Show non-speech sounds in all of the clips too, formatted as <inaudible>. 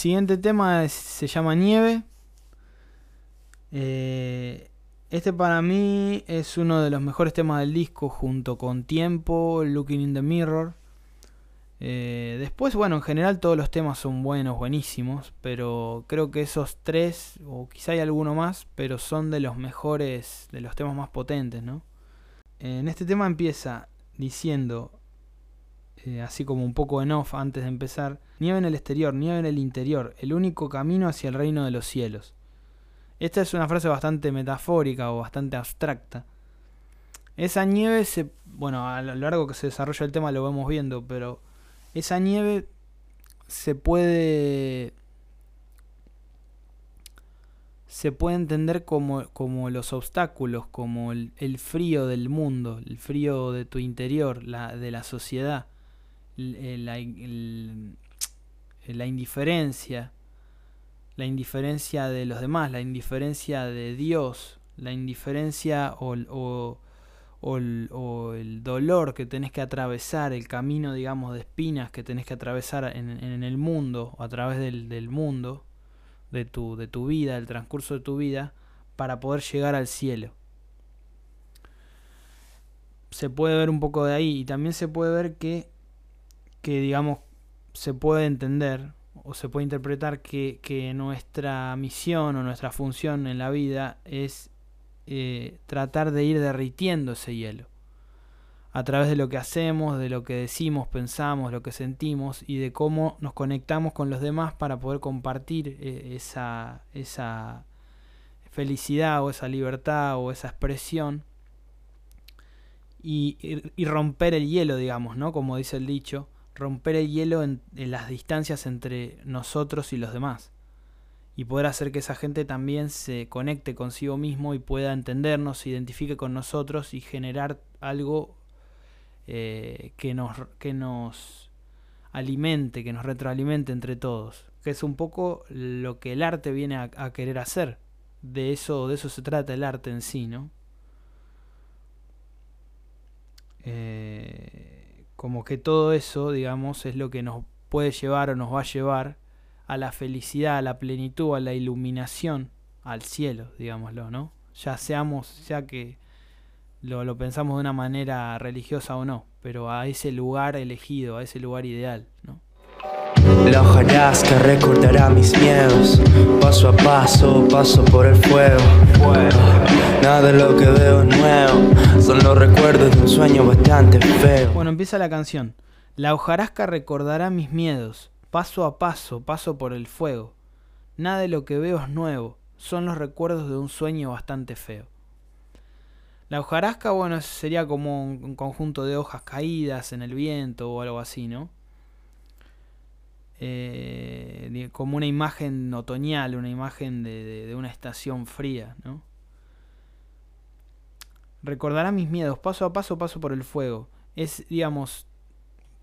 Siguiente tema se llama Nieve. Eh, este para mí es uno de los mejores temas del disco junto con Tiempo, Looking in the Mirror. Eh, después, bueno, en general todos los temas son buenos, buenísimos, pero creo que esos tres, o quizá hay alguno más, pero son de los mejores, de los temas más potentes, ¿no? En este tema empieza diciendo, eh, así como un poco en off antes de empezar, nieve en el exterior, nieve en el interior, el único camino hacia el reino de los cielos. Esta es una frase bastante metafórica o bastante abstracta. Esa nieve se, bueno, a lo largo que se desarrolla el tema lo vemos viendo, pero esa nieve se puede se puede entender como, como los obstáculos, como el, frío del mundo, el frío de tu interior, la, de la sociedad, la, la indiferencia, la indiferencia de los demás, la indiferencia de Dios, la indiferencia o, o, el, dolor que tenés que atravesar, el camino, digamos, de espinas que tenés que atravesar en, en el mundo, o a través del, del mundo, de tu, de tu vida, el transcurso de tu vida, para poder llegar al cielo. Se puede ver un poco de ahí y también se puede ver que, que digamos, se puede entender o se puede interpretar que, que nuestra misión o nuestra función en la vida es eh, tratar de ir derritiendo ese hielo a través de lo que hacemos, de lo que decimos, pensamos, lo que sentimos y de cómo nos conectamos con los demás para poder compartir eh, esa, esa felicidad o esa libertad o esa expresión y, y, romper el hielo, digamos, ¿no? Como dice el dicho, romper el hielo en las distancias entre nosotros y los demás y poder hacer que esa gente también se conecte consigo mismo y pueda entendernos, se identifique con nosotros y generar algo eh, que, nos, que nos alimente, que nos retroalimente entre todos. Que es un poco lo que el arte viene a, querer hacer. De eso, de eso se trata el arte en sí, ¿no? Eh, como que todo eso, digamos, es lo que nos puede llevar o nos va a llevar a la felicidad, a la plenitud, a la iluminación, al cielo, digámoslo, ¿no? Ya seamos, ya que lo, lo pensamos de una manera religiosa o no, pero a ese lugar elegido, a ese lugar ideal, ¿no? La hojarasca recordará mis miedos, paso a paso, paso por el fuego. Nada de lo que veo es nuevo, son los recuerdos de un sueño bastante feo. Bueno, empieza la canción. La hojarasca recordará mis miedos, Paso a paso paso por el fuego. Nada de lo que veo es nuevo, son los recuerdos de un sueño bastante feo. La hojarasca, bueno, sería como un, conjunto de hojas caídas en el viento o algo así, ¿no? Eh, como una imagen otoñal, una imagen de, de, una estación fría, ¿no? Recordará mis miedos, paso a paso paso por el fuego. Es, digamos,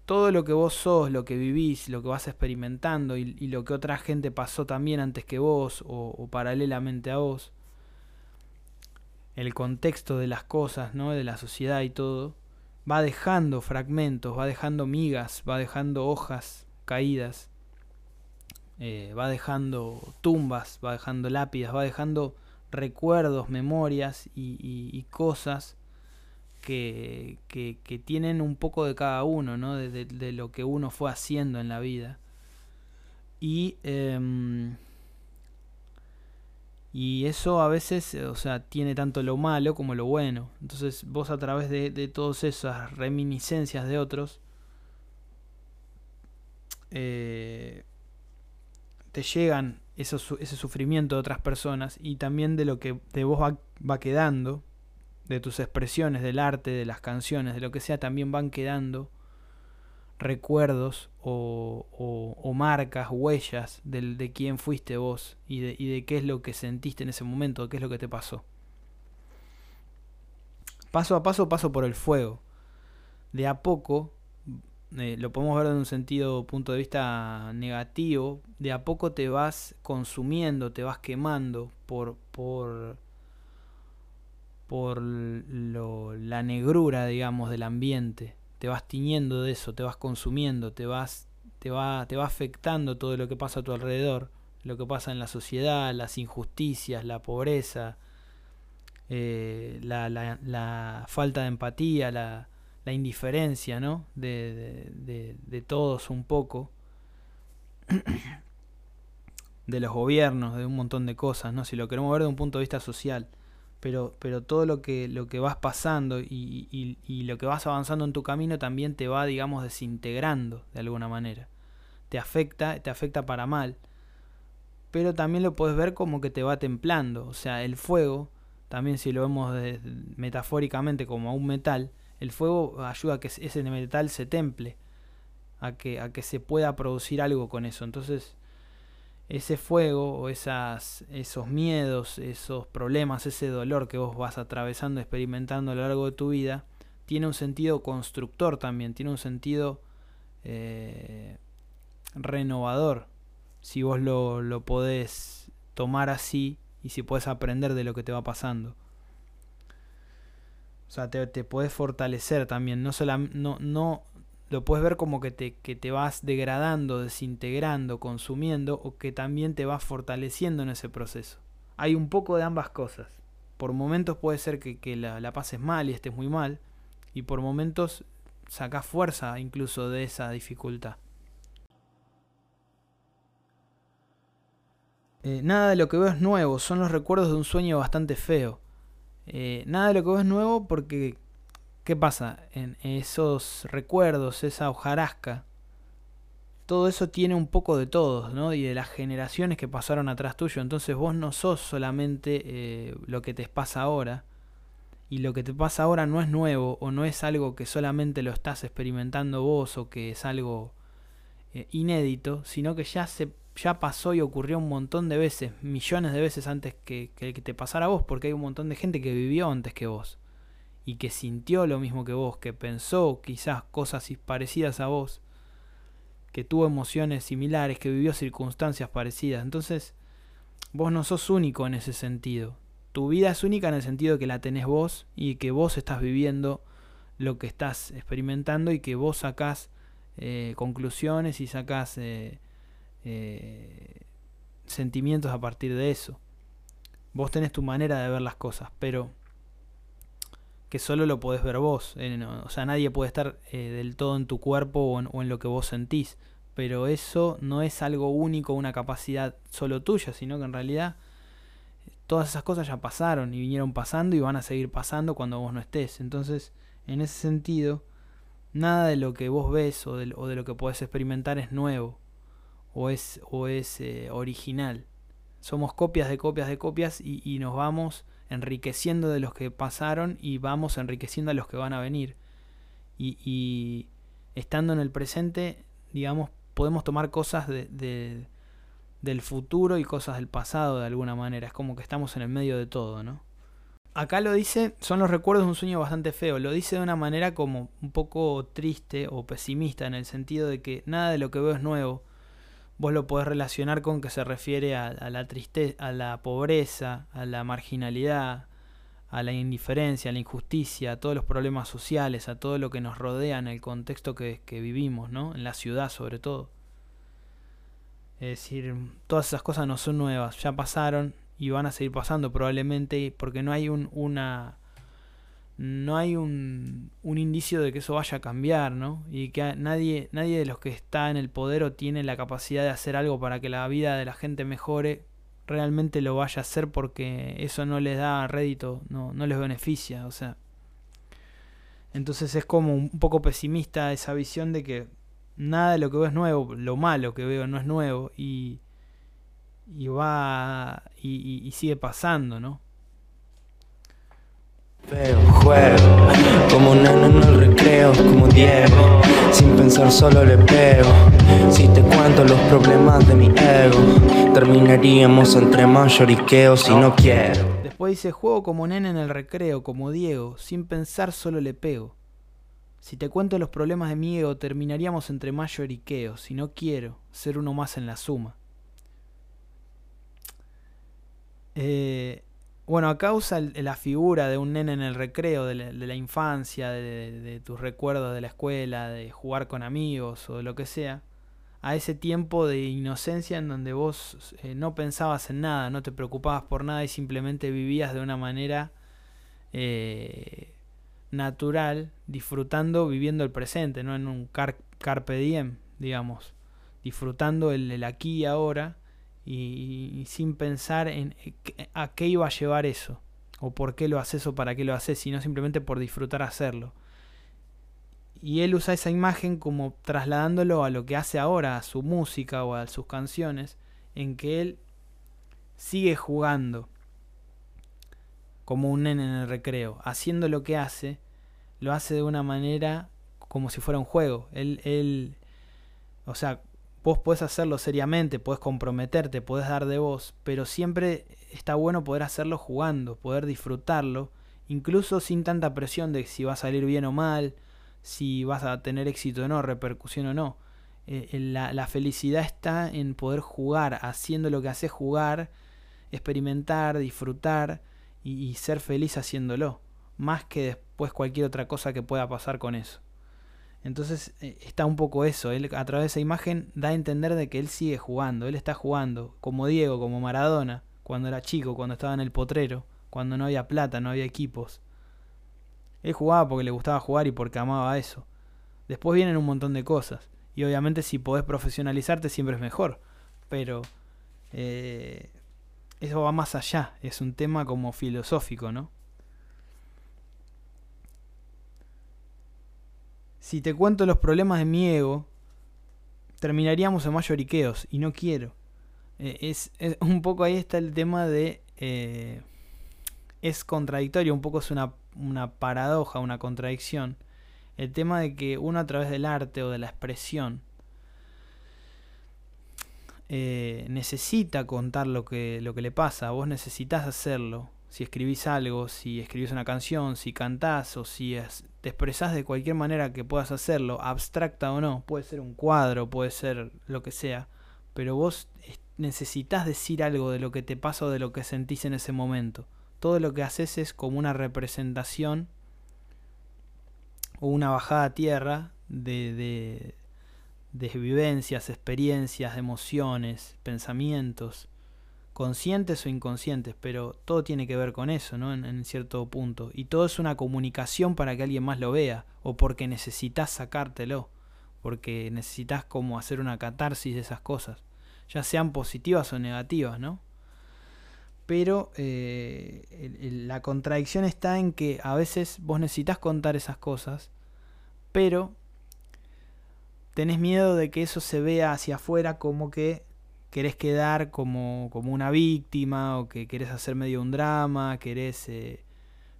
todo lo que vos sos, lo que vivís, lo que vas experimentando y, lo que otra gente pasó también antes que vos o, paralelamente a vos, el contexto de las cosas, ¿no? de la sociedad y todo, va dejando fragmentos, va dejando migas, va dejando hojas caídas, eh, va dejando tumbas, va dejando lápidas, va dejando recuerdos, memorias y cosas que, que, tienen un poco de cada uno, ¿no? de, lo que uno fue haciendo en la vida. Y, em, y eso a veces, o sea, tiene tanto lo malo como lo bueno. Entonces vos a través de, de todas esas reminiscencias de otros, eh, te llegan ese sufrimiento de otras personas y también de lo que de vos va, quedando de tus expresiones, del arte, de las canciones, de lo que sea, también van quedando recuerdos o, o, marcas, huellas del, de quién fuiste vos y de, y de qué es lo que sentiste en ese momento, qué es lo que te pasó. Paso a paso paso por el fuego. De a poco, eh, lo podemos ver de un sentido, punto de vista negativo, de a poco te vas consumiendo, te vas quemando por, por por lo, la negrura, digamos, del ambiente. Te vas tiñendo de eso, te vas consumiendo, te vas te va, te va afectando todo lo que pasa a tu alrededor, lo que pasa en la sociedad, las injusticias, la pobreza, eh, la, falta de empatía, la, la indiferencia, ¿no? De, de, de, todos un poco, <clears throat> de los gobiernos, de un montón de cosas, ¿no? Si lo queremos ver de un punto de vista social. Pero, pero todo lo que, lo que vas pasando y, y, lo que vas avanzando en tu camino también te va, digamos, desintegrando de alguna manera. Te afecta, te afecta para mal. Pero también lo puedes ver como que te va templando. O sea, el fuego, también si lo vemos metafóricamente como un metal, el fuego ayuda a que ese metal se temple, a que, a que se pueda producir algo con eso. Entonces, ese fuego o esas, esos miedos, esos problemas, ese dolor que vos vas atravesando, experimentando a lo largo de tu vida, tiene un sentido constructor también, tiene un sentido eh, renovador. Si vos lo, lo podés tomar así y si podés aprender de lo que te va pasando. O sea, te, te puedes fortalecer también. No, solo, no, no, lo puedes ver como que te, que te vas degradando, desintegrando, consumiendo o que también te vas fortaleciendo en ese proceso. Hay un poco de ambas cosas. Por momentos puede ser que, que la, la, pases mal y estés muy mal y por momentos sacas fuerza incluso de esa dificultad. Eh, nada de lo que veo es nuevo, son los recuerdos de un sueño bastante feo. Eh, nada de lo que veo es nuevo porque ¿Qué pasa? En esos recuerdos, esa hojarasca, todo eso tiene un poco de todos, ¿no? Y de las generaciones que pasaron atrás tuyo. Entonces vos no sos solamente eh, lo que te pasa ahora. Y lo que te pasa ahora no es nuevo o no es algo que solamente lo estás experimentando vos o que es algo eh, inédito, sino que ya se ya pasó y ocurrió un montón de veces, millones de veces antes que, que, que te pasara a vos, porque hay un montón de gente que vivió antes que vos y que sintió lo mismo que vos, que pensó quizás cosas parecidas a vos, que tuvo emociones similares, que vivió circunstancias parecidas. Entonces, vos no sos único en ese sentido. Tu vida es única en el sentido de que la tenés vos y que vos estás viviendo lo que estás experimentando y que vos sacás eh, conclusiones y sacás eh, eh, sentimientos a partir de eso. Vos tenés tu manera de ver las cosas, pero que solo lo podés ver vos. o sea, nadie puede estar eh, del todo en tu cuerpo o en, o en, lo que vos sentís. Pero eso no es algo único, una capacidad solo tuya, sino que en realidad todas esas cosas ya pasaron y vinieron pasando y van a seguir pasando cuando vos no estés. Entonces, en ese sentido, nada de lo que vos ves o de, o de lo que podés experimentar es nuevo o es, o es eh, original. Somos copias de copias de copias y, nos vamos enriqueciendo de los que pasaron y vamos enriqueciendo a los que van a venir. Y, estando en el presente, digamos, podemos tomar cosas de, de, del futuro y cosas del pasado de alguna manera. Es como que estamos en el medio de todo, ¿no? Acá lo dice, son los recuerdos de un sueño bastante feo. Lo dice de una manera como un poco triste o pesimista en el sentido de que nada de lo que veo es nuevo vos lo podés relacionar con que se refiere a, la tristeza, a la pobreza, a la marginalidad, a la indiferencia, a la injusticia, a todos los problemas sociales, a todo lo que nos rodea en el contexto que, que vivimos, ¿no? En la ciudad sobre todo. Es decir, todas esas cosas no son nuevas, ya pasaron y van a seguir pasando probablemente porque no hay un, una no hay un, un, indicio de que eso vaya a cambiar, ¿no? Y que nadie, nadie de los que está en el poder o tiene la capacidad de hacer algo para que la vida de la gente mejore, realmente lo vaya a hacer porque eso no les da rédito, no, no les beneficia, o sea. Entonces es como un poco pesimista esa visión de que nada de lo que veo es nuevo, lo malo que veo no es nuevo y, y va y, y, y sigue pasando, ¿no? Feo juego, como nano en el recreo, como Diego, sin pensar solo le pego. Si te cuento los problemas de mi ego, terminaríamos entre mayoriqueos si no quiero. Después dice, juego como nene en el recreo, como Diego, sin pensar solo le pego. Si te cuento los problemas de mi ego, terminaríamos entre mayoriqueos si no quiero ser uno más en la suma. Eh, bueno, acá usa la figura de un nene en el recreo, de la, de infancia, de, de, de, tus recuerdos de la escuela, de jugar con amigos o de lo que sea, a ese tiempo de inocencia en donde vos eh, no pensabas en nada, no te preocupabas por nada y simplemente vivías de una manera eh, natural, disfrutando, viviendo el presente, no en un carpe diem, digamos, disfrutando el, aquí y ahora y, sin pensar en eh, a qué iba a llevar eso, o por qué lo haces o para qué lo haces, sino simplemente por disfrutar hacerlo. Y él usa esa imagen como trasladándolo a lo que hace ahora, a su música o a sus canciones, en que él sigue jugando como un nene en el recreo, haciendo lo que hace, lo hace de una manera como si fuera un juego. Él, él, o sea, vos podés hacerlo seriamente, podés comprometerte, podés dar de vos, pero siempre está bueno poder hacerlo jugando, poder disfrutarlo, incluso sin tanta presión de si va a salir bien o mal, si vas a tener éxito o no, repercusión o no. Eh, la, felicidad está en poder jugar, haciendo lo que hace jugar, experimentar, disfrutar y, ser feliz haciéndolo, más que después cualquier otra cosa que pueda pasar con eso. Entonces eh, está un poco eso, él a través de esa imagen da a entender de que él sigue jugando, él está jugando, como Diego, como Maradona, cuando era chico, cuando estaba en el potrero, cuando no había plata, no había equipos. Él jugaba porque le gustaba jugar y porque amaba eso. Después vienen un montón de cosas. Y obviamente si podés profesionalizarte siempre es mejor. Pero eh, eso va más allá. Es un tema como filosófico, ¿no? Si te cuento los problemas de mi ego, terminaríamos en mayorriqueos. Y no quiero. Eh, es, <laughs> un poco ahí está el tema de... Eh, es contradictorio, un poco es una una paradoja, una contradicción, el tema de que uno a través del arte o de la expresión eh, necesita contar lo que, lo que le pasa, vos necesitas hacerlo. Si escribís algo, si escribís una canción, si cantás o si te expresás de cualquier manera que puedas hacerlo, abstracta o no, puede ser un cuadro, puede ser lo que sea, pero vos necesitas decir algo de lo que te pasa o de lo que sentís en ese momento. Todo lo que haces es como una representación o una bajada a tierra de, de, vivencias, experiencias, emociones, pensamientos, conscientes o inconscientes, pero todo tiene que ver con eso, ¿no? En, cierto punto. Y todo es una comunicación para que alguien más lo vea, o porque necesitas sacártelo, porque necesitas como hacer una catarsis de esas cosas, ya sean positivas o negativas, ¿no? pero eh, la contradicción está en que a veces vos necesitas contar esas cosas, pero tenés miedo de que eso se vea hacia afuera como que querés quedar como, como una víctima o que querés hacer medio un drama, querés eh,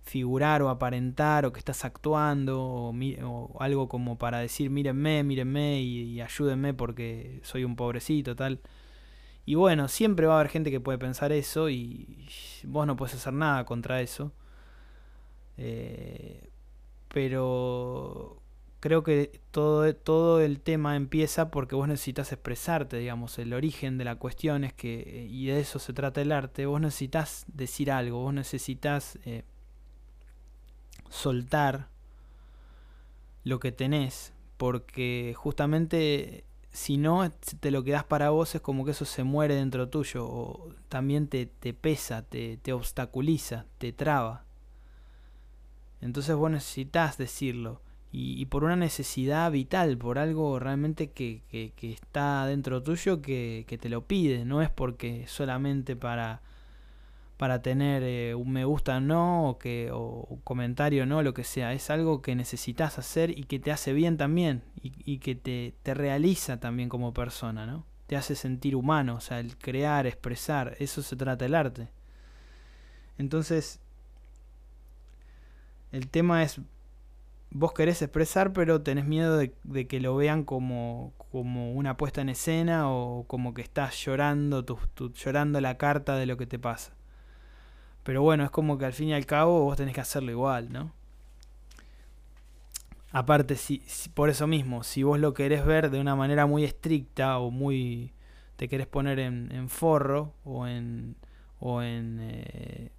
figurar o aparentar o que estás actuando o, algo como para decir mírenme, mírenme y, y ayúdenme porque soy un pobrecito, tal. Y bueno, siempre va a haber gente que puede pensar eso y vos no puedes hacer nada contra eso. Eh, pero creo que todo, todo el tema empieza porque vos necesitas expresarte, digamos, el origen de la cuestión es que, y de eso se trata el arte, vos necesitas decir algo, vos necesitas eh, soltar lo que tenés, porque justamente si no te lo quedas para vos es como que eso se muere dentro tuyo o también te, te pesa, te, te, obstaculiza, te traba. Entonces vos necesitas decirlo y, por una necesidad vital, por algo realmente que, que, que está dentro tuyo que, que, te lo pide, no es porque solamente para para tener eh, un me gusta no o que o un comentario no lo que sea es algo que necesitas hacer y que te hace bien también y, y que te, te, realiza también como persona no te hace sentir humano o sea el crear expresar eso se trata el arte. Entonces el tema es vos querés expresar pero tenés miedo de, que lo vean como como una puesta en escena o como que estás llorando llorando la carta de lo que te pasa pero bueno, es como que al fin y al cabo vos tenés que hacerlo igual, ¿no? Aparte, si, por eso mismo, si vos lo querés ver de una manera muy estricta o muy... te querés poner en, forro o en... o en... Eh,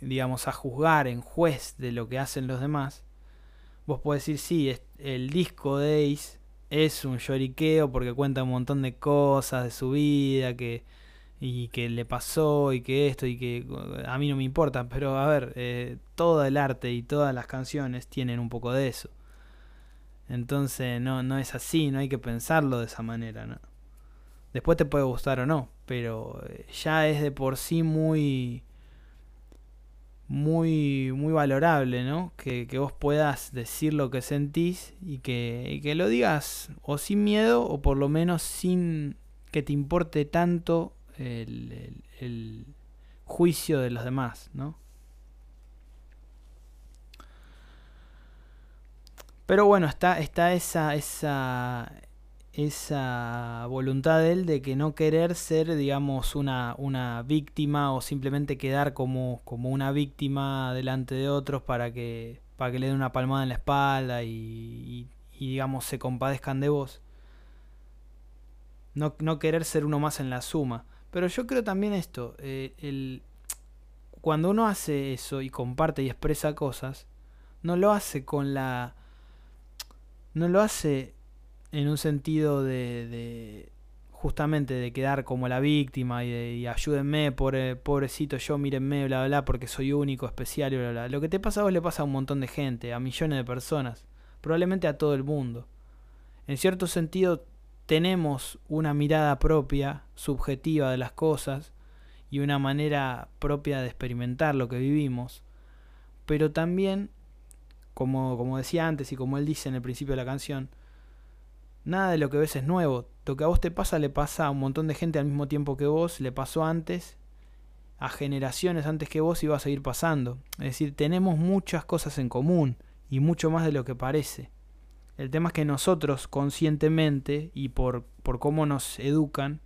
digamos, a juzgar en juez de lo que hacen los demás, vos podés decir, sí, el disco de Ace es un lloriqueo porque cuenta un montón de cosas de su vida que y que le pasó y que esto y que a mí no me importa, pero a ver, eh, todo el arte y todas las canciones tienen un poco de eso. Entonces no, no es así, no hay que pensarlo de esa manera, ¿no? Después te puede gustar o no, pero eh, ya es de por sí muy muy muy valorable, ¿no? Que, que vos puedas decir lo que sentís y que, y que lo digas o sin miedo o por lo menos sin que te importe tanto el, el, juicio de los demás, ¿no? Pero bueno, está, está esa, esa, esa voluntad de él de que no querer ser, digamos, una, una víctima o simplemente quedar como, como una víctima delante de otros para que, para que le den una palmada en la espalda y, y, digamos, se compadezcan de vos. No, no querer ser uno más en la suma. Pero yo creo también esto, eh, el, cuando uno hace eso y comparte y expresa cosas, no lo hace con la... No lo hace en un sentido de, de justamente de quedar como la víctima y, de, y ayúdenme, pobre, pobrecito yo, mírenme, bla, bla, bla, porque soy único, especial, bla, bla. Lo que te pasa a vos le pasa a un montón de gente, a millones de personas, probablemente a todo el mundo. En cierto sentido, tenemos una mirada propia, subjetiva de las cosas y una manera propia de experimentar lo que vivimos, pero también, como, como decía antes y como él dice en el principio de la canción, nada de lo que ves es nuevo. Lo que a vos te pasa le pasa a un montón de gente al mismo tiempo que vos, le pasó antes, a generaciones antes que vos y va a seguir pasando. Es decir, tenemos muchas cosas en común y mucho más de lo que parece. El tema es que nosotros conscientemente y por, por cómo nos educan,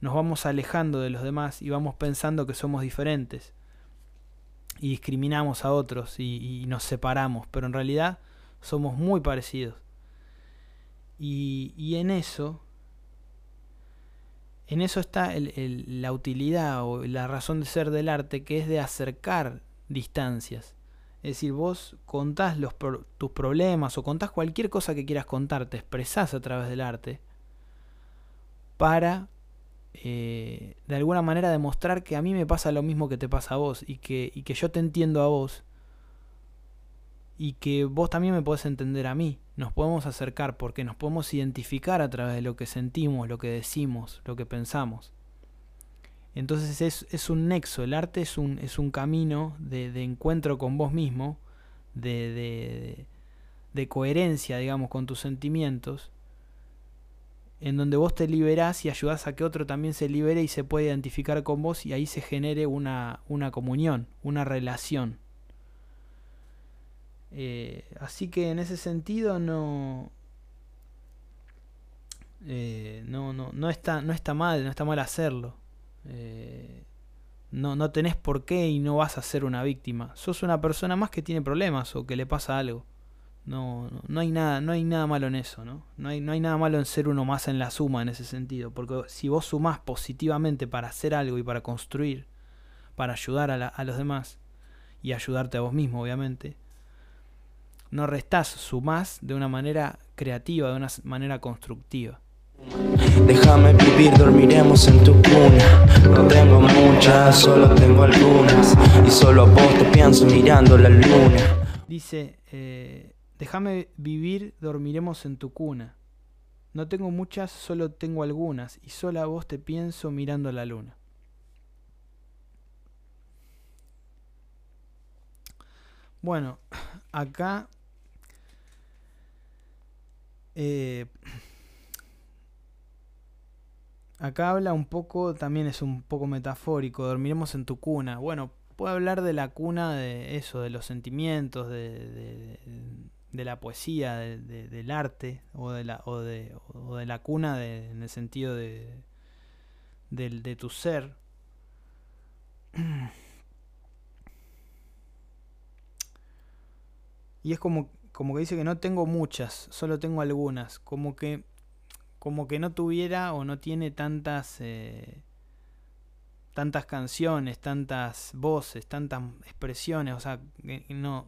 nos vamos alejando de los demás y vamos pensando que somos diferentes. Y discriminamos a otros y, y nos separamos, pero en realidad somos muy parecidos. Y, en eso, en eso está la utilidad o la razón de ser del arte, que es de acercar distancias. Es decir, vos contás tus problemas o contás cualquier cosa que quieras contar, te expresás a través del arte para eh, de alguna manera demostrar que a mí me pasa lo mismo que te pasa a vos y que, y que yo te entiendo a vos y que vos también me podés entender a mí. Nos podemos acercar porque nos podemos identificar a través de lo que sentimos, lo que decimos, lo que pensamos. Entonces es, es, un nexo, el arte es un, es un camino de, encuentro con vos mismo, de, de, de, coherencia, digamos, con tus sentimientos, en donde vos te liberás y ayudás a que otro también se libere y se pueda identificar con vos y ahí se genere una, una comunión, una relación. Eh, así que en ese sentido no, eh, no, no, no, está, no está mal, no está mal hacerlo. Eh, no, no tenés por qué y no vas a ser una víctima. Sos una persona más que tiene problemas o que le pasa algo. No, no, no, hay nada, no hay nada malo en eso, ¿no? No hay, no hay nada malo en ser uno más en la suma en ese sentido. Porque si vos sumás positivamente para hacer algo y para construir, para ayudar a, la, a los demás y ayudarte a vos mismo, obviamente, no restás, sumás de una manera creativa, de una manera constructiva. Déjame vivir, dormiremos en tu cuna. No tengo muchas, solo tengo algunas. Y solo a vos te pienso mirando la luna. Dice, eh, déjame vivir, dormiremos en tu cuna. No tengo muchas, solo tengo algunas. Y solo a vos te pienso mirando la luna. Bueno, acá... Eh, <clears throat> Acá habla un poco, también es un poco metafórico, dormiremos en tu cuna. Bueno, puede hablar de la cuna de eso, de los sentimientos, de, de, de la poesía, de, del arte, o de la, o de, o de la cuna en el sentido de, de tu ser. <clears throat> Y es como, como que dice que no tengo muchas, solo tengo algunas. Como que como que no tuviera o no tiene tantas eh, tantas canciones, tantas voces, tantas expresiones, o sea, no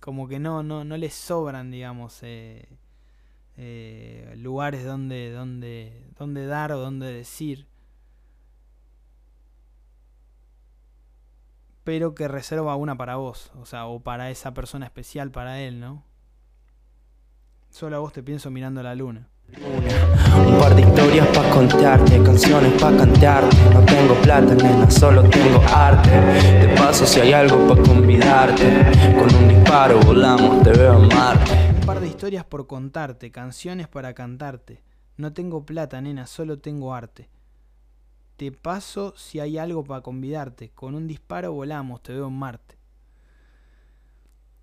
como que no no no le sobran, digamos, eh, eh, lugares donde, donde, donde dar o donde decir. Pero que reserva una para vos, o sea, o para esa persona especial para él, ¿no? Solo a vos te pienso mirando la luna. Un par de historias para contarte, canciones para cantarte. No tengo plata, nena, solo tengo arte. De paso, si hay algo para convidarte, con un disparo volamos, te veo en Marte. Un par de historias por contarte, canciones para cantarte. No tengo plata, nena, solo tengo arte. Te paso si hay algo para convidarte. Con un disparo volamos, te veo en Marte.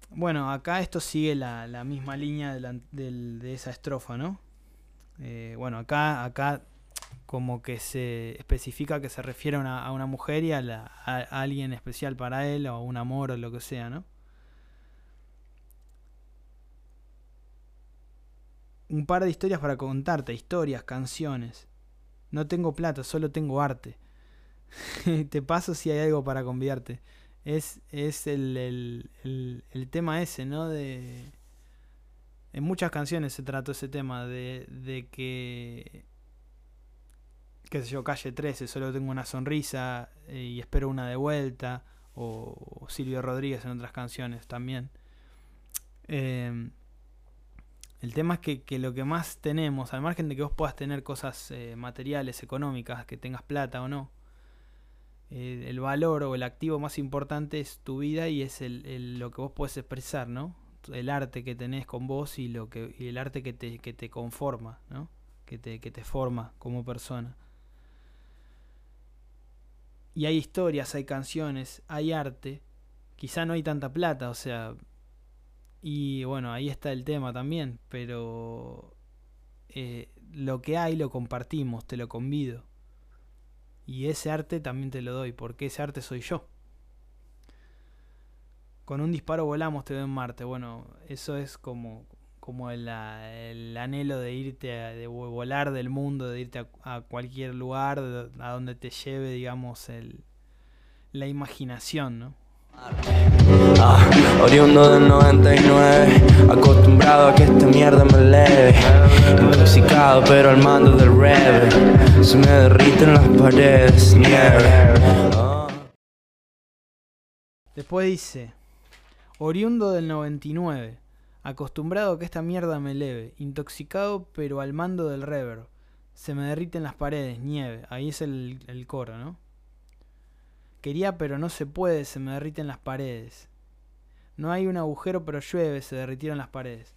Bueno, acá esto sigue la, la misma línea de, la- de esa estrofa, ¿no? Eh, bueno, acá, acá como que se especifica que se refiere a una, a una mujer y a, la- a alguien especial para él, o un amor o lo que sea, ¿no? Un par de historias para contarte, historias, canciones. No tengo plata, solo tengo arte. <laughs> Te paso si hay algo para convidarte. Es, es el, el, el- tema ese, ¿no? De, en muchas canciones se trató ese tema de, de que, qué sé yo, calle 13, solo tengo una sonrisa eh, y espero una de vuelta, o, Silvio Rodríguez en otras canciones también. Eh, el tema es que, que lo que más tenemos, al margen de que vos puedas tener cosas eh, materiales, económicas, que tengas plata o no, el valor o el activo más importante es tu vida y es lo que vos puedes expresar, ¿no? El arte que tenés con vos y, lo que, y el arte que te, que te conforma, ¿no? Que te, que te forma como persona. Y hay historias, hay canciones, hay arte. Quizá no hay tanta plata, o sea, y bueno, ahí está el tema también, pero eh, lo que hay lo compartimos, te lo convido. Y ese arte también te lo doy, porque ese arte soy yo. Con un disparo volamos, te veo en Marte. Bueno, eso es como, como el, el anhelo de irte, a- de vo- volar del mundo, de irte a, cualquier lugar, a donde te lleve, digamos, el, la imaginación, ¿no? Ah, oriundo del 99, acostumbrado a que esta mierda me leve. Intoxicado pero al mando del rever, se me derriten las paredes, nieve. Ah. Después dice, oriundo del 99, acostumbrado a que esta mierda me eleve, intoxicado pero al mando del reverb, se me derriten las paredes, nieve, ahí es el, el coro, ¿no? Quería pero no se puede, se me derriten las paredes. No hay un agujero pero llueve, se derritieron las paredes.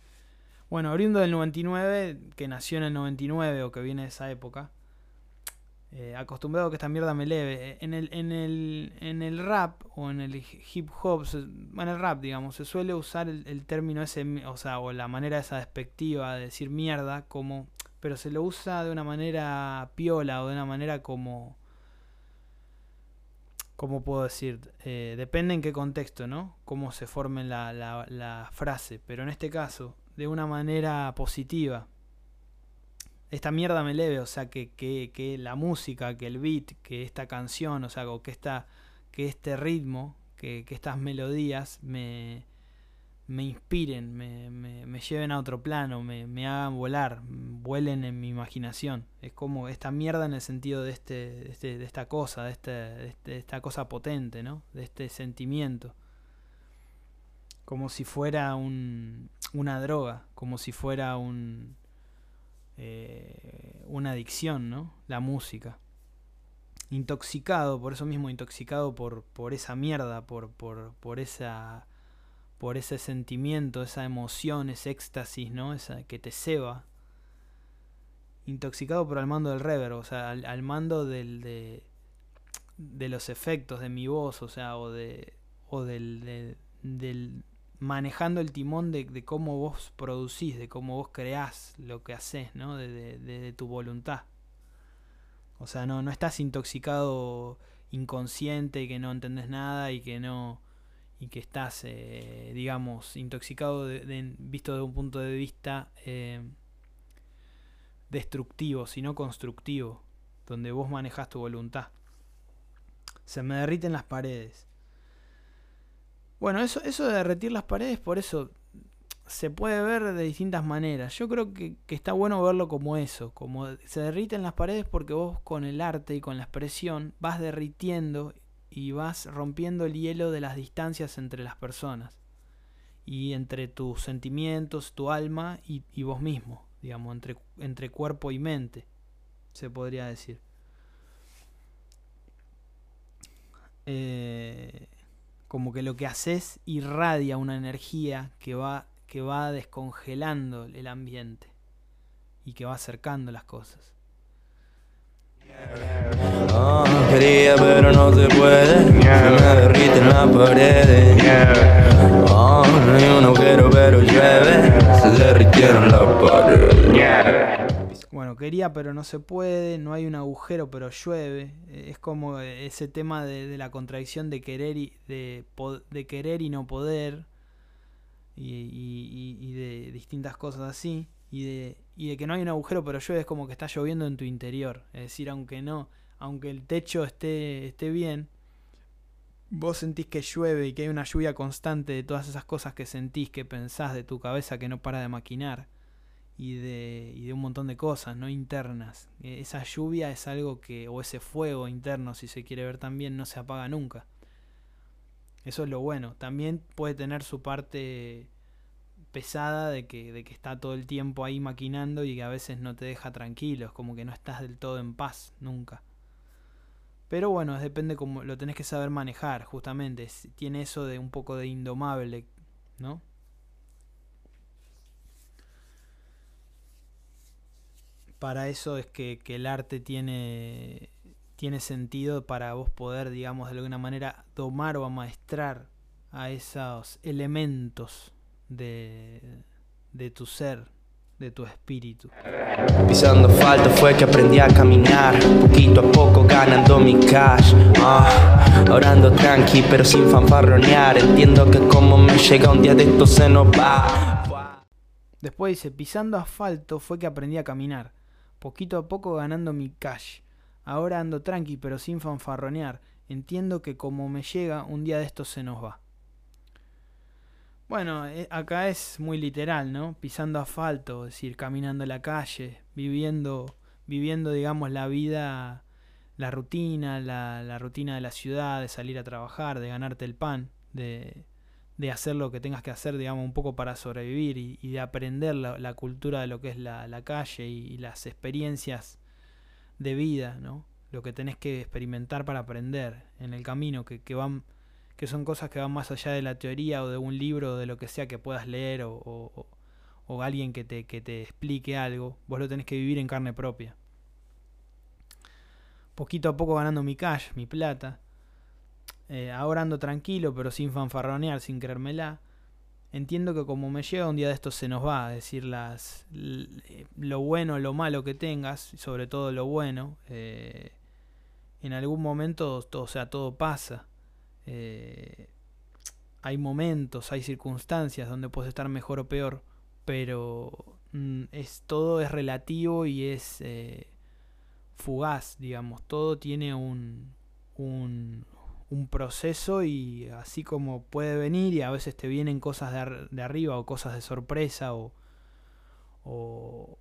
Bueno, oriundo del 99, que nació en el 99 o que viene de esa época, eh, acostumbrado a que esta mierda me leve. Eh, En el, en, el, en el rap o en el hip hop, en el rap, digamos, se suele usar el, el término ese, o sea, o la manera esa despectiva de decir mierda, como, pero se lo usa de una manera piola o de una manera como, ¿cómo puedo decir? Eh, depende en qué contexto, ¿no? Cómo se forme la, la, frase, pero en este caso, de una manera positiva esta mierda me leve, o sea, que, que, que la música, que el beat, que esta canción, o sea, que, esta, que este ritmo, que, que estas melodías me, me inspiren, me, me, me lleven a otro plano, me, me hagan volar, vuelen en mi imaginación. Es como esta mierda en el sentido de, este, de, este- de esta cosa, de, este, de este- esta cosa potente, ¿no? De este sentimiento. Como si fuera un, una droga, como si fuera un, eh, una adicción, ¿no? La música. Intoxicado, por eso mismo intoxicado por, por esa mierda, por, por, por esa por ese sentimiento, esa emoción, ese éxtasis, ¿no? Esa que te ceba. Intoxicado por al mando del reverb, o sea, al, mando del, de, de los efectos de mi voz, o sea, o de o del, de- del manejando el timón de, de cómo vos producís, de cómo vos creás lo que haces, ¿no? De, de- de- de tu voluntad. O sea, no, no estás intoxicado inconsciente y que no entendés nada y que no y que estás, eh, digamos, intoxicado de- de- visto desde un punto de vista eh, destructivo, sino constructivo, donde vos manejas tu voluntad. Se me derriten las paredes. Bueno, eso, eso de derretir las paredes, por eso se puede ver de distintas maneras. Yo creo que, está bueno verlo como eso, como se derriten las paredes porque vos con el arte y con la expresión vas derritiendo y vas rompiendo el hielo de las distancias entre las personas y entre tus sentimientos, tu alma y, vos mismo, digamos, entre, entre cuerpo y mente, se podría decir. Eh, como que lo que haces irradia una energía que va que va descongelando el ambiente y que va acercando las cosas. Quería pero no se puede, se me derriten las paredes. Oh, no hay un agujero pero llueve, se derritieron las paredes. Bueno, quería pero no se puede, no hay un agujero pero llueve. Es como ese tema de, la contradicción de querer y de, de querer y no poder y, de distintas cosas así, y de, y de que no hay un agujero pero llueve, es como que está lloviendo en tu interior. Es decir, aunque no, aunque el techo esté, esté bien, vos sentís que llueve y que hay una lluvia constante de todas esas cosas que sentís, que pensás de tu cabeza que no para de maquinar y de, y de un montón de cosas, no internas. E, esa lluvia es algo que, o ese fuego interno, si se quiere ver también, no se apaga nunca. Eso es lo bueno. También puede tener su parte pesada de que, de que está todo el tiempo ahí maquinando y que a veces no te deja tranquilo. Es como que no estás del todo en paz, nunca. Pero bueno, depende como lo tenés que saber manejar, justamente. Tiene eso de un poco de indomable, ¿no? Para eso es que, el arte tiene tiene sentido para vos poder, digamos, de alguna manera domar o amaestrar a esos elementos de, de tu ser, de tu espíritu. Pisando falta fue que aprendí a caminar, poquito a poco ganando mi cash. Ah, orando tranqui pero sin fanfarronear, entiendo que como me llega un día de esto se nos va. Después dice, pisando asfalto fue que aprendí a caminar, poquito a poco ganando mi cash. Ahora ando tranqui, pero sin fanfarronear. Entiendo que como me llega, un día de estos se nos va. Bueno, eh, acá es muy literal, ¿no? Pisando asfalto, es decir, caminando la calle, viviendo, viviendo, digamos, la vida, la rutina, la, la rutina de la ciudad, de salir a trabajar, de ganarte el pan, de, de hacer lo que tengas que hacer, digamos, un poco para sobrevivir y, de aprender la, cultura de lo que es la, la calle y las experiencias de vida, ¿no? Lo que tenés que experimentar para aprender en el camino, que, que, van, que son cosas que van más allá de la teoría o de un libro o de lo que sea que puedas leer o, o, alguien que te, que te explique algo. Vos lo tenés que vivir en carne propia. Poquito a poco ganando mi cash, mi plata. Eh, ahora ando tranquilo, pero sin fanfarronear, sin creérmela entiendo que como me llega un día de esto se nos va a decir las lo bueno lo malo que tengas sobre todo lo bueno eh, en algún momento o sea todo pasa eh, hay momentos hay circunstancias donde puedes estar mejor o peor pero mm, es todo es relativo y es eh, fugaz digamos. Todo tiene un, un proceso y así como puede venir y a veces te vienen cosas de, arriba o cosas de sorpresa o, o,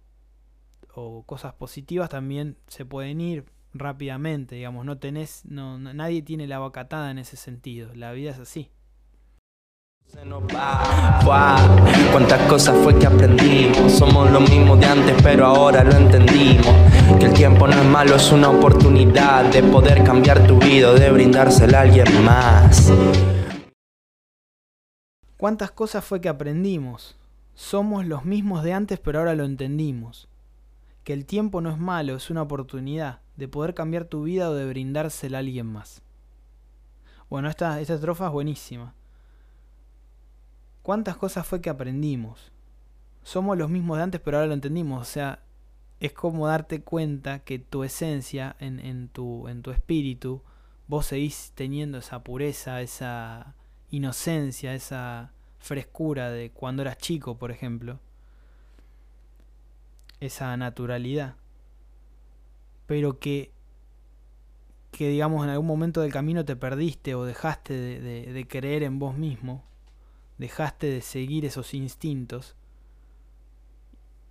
cosas positivas también se pueden ir rápidamente, digamos, no tenés, no, nadie tiene la vacatada en ese sentido, la vida es así. Cuántas cosas fue que aprendimos, somos lo mismo de antes, pero ahora lo entendimos. Que el tiempo no es malo, es una oportunidad de poder cambiar tu vida, de brindársela a alguien más. ¿Cuántas cosas fue que aprendimos? Somos los mismos de antes, pero ahora lo entendimos. Que el tiempo no es malo, es una oportunidad de poder cambiar tu vida o de brindársela a alguien más. Bueno, esta, esta estrofa es buenísima. ¿Cuántas cosas fue que aprendimos? Somos los mismos de antes, pero ahora lo entendimos. O sea, es como darte cuenta que tu esencia, en, tu, en tu espíritu, vos seguís teniendo esa pureza, esa inocencia, esa frescura de cuando eras chico, por ejemplo. Esa naturalidad. Pero que, que digamos, en algún momento del camino te perdiste o dejaste de creer en vos mismo dejaste de seguir esos instintos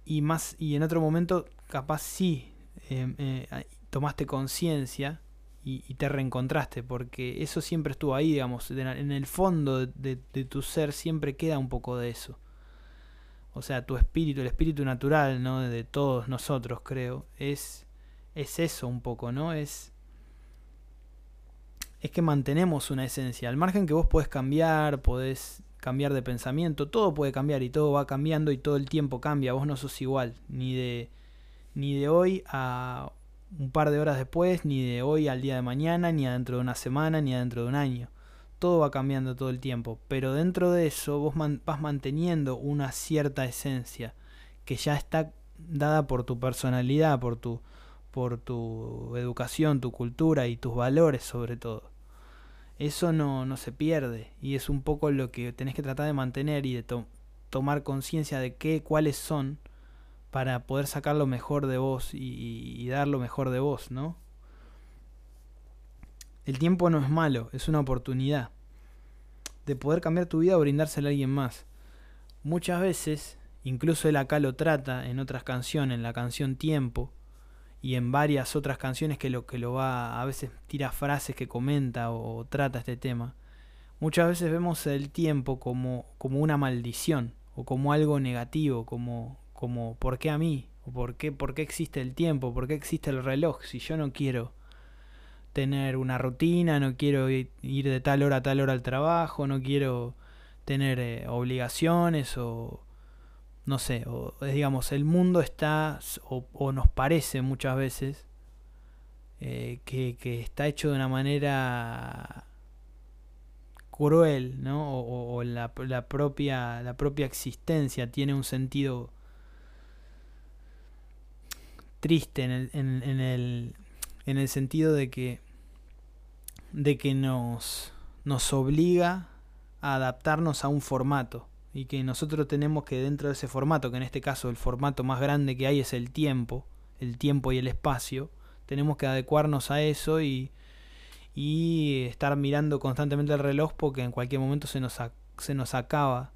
y más y en otro momento capaz sí em, eh, tomaste conciencia y, te reencontraste porque eso siempre estuvo ahí digamos en el fondo de, tu ser siempre queda un poco de eso. O sea tu espíritu el espíritu natural no de todos nosotros creo es es eso un poco no es es que mantenemos una esencia. Al margen que vos podés cambiar podés cambiar de pensamiento, todo puede cambiar y todo va cambiando y todo el tiempo cambia, vos no sos igual, ni de, ni de hoy a un par de horas después, ni de hoy al día de mañana, ni dentro de una semana, ni dentro de un año. Todo va cambiando todo el tiempo, pero dentro de eso vos vas manteniendo una cierta esencia que ya está dada por tu personalidad, por tu, por tu educación, tu cultura y tus valores sobre todo eso no, no se pierde y es un poco lo que tenés que tratar de mantener y de tomar conciencia de qué, cuáles son para poder sacar lo mejor de vos y, dar lo mejor de vos, ¿no? El tiempo no es malo, es una oportunidad de poder cambiar tu vida o brindársela a alguien más. Muchas veces, incluso él acá lo trata en otras canciones, en la canción Tiempo, y en varias otras canciones que lo que lo va a veces tira frases que comenta o, trata este tema. Muchas veces vemos el tiempo como como una maldición o como algo negativo como como por qué a mí o por qué por qué existe el tiempo por qué existe el reloj si yo no quiero tener una rutina no quiero ir de tal hora a tal hora al trabajo no quiero tener eh, obligaciones o no sé, o, digamos, el mundo está, o, nos parece muchas veces, eh, que, está hecho de una manera cruel, ¿no? O, la, la, propia, la propia existencia tiene un sentido triste en el, en el, en el sentido de que, de que nos, nos obliga a adaptarnos a un formato y que nosotros tenemos que dentro de ese formato, que en este caso el formato más grande que hay es el tiempo, el tiempo y el espacio, tenemos que adecuarnos a eso y, y estar mirando constantemente el reloj porque en cualquier momento se nos, se nos acaba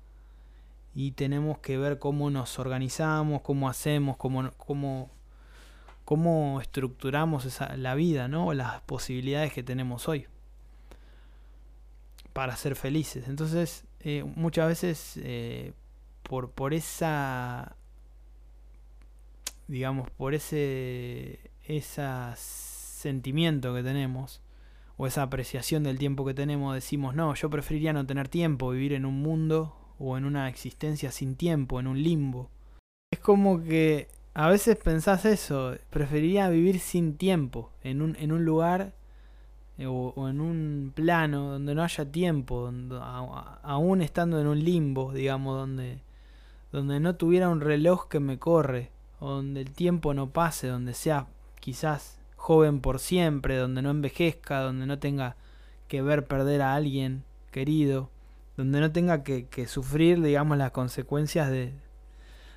y tenemos que ver cómo nos organizamos, cómo hacemos, cómo, cómo, cómo estructuramos esa, la vida, ¿no? las posibilidades que tenemos hoy para ser felices. Entonces, eh, muchas veces eh, por, por esa, digamos, por ese, ese sentimiento que tenemos, o esa apreciación del tiempo que tenemos, decimos, no, yo preferiría no tener tiempo, vivir en un mundo o en una existencia sin tiempo, en un limbo. Es como que a veces pensás eso, preferiría vivir sin tiempo, en un, en un lugar eh, o, en un plano donde no haya tiempo, donde, aún estando en un limbo, digamos, donde, donde no tuviera un reloj que me corre, donde el tiempo no pase, donde sea quizás joven por siempre, donde no envejezca, donde no tenga que ver perder a alguien querido, donde no tenga que, que sufrir, digamos, las consecuencias de,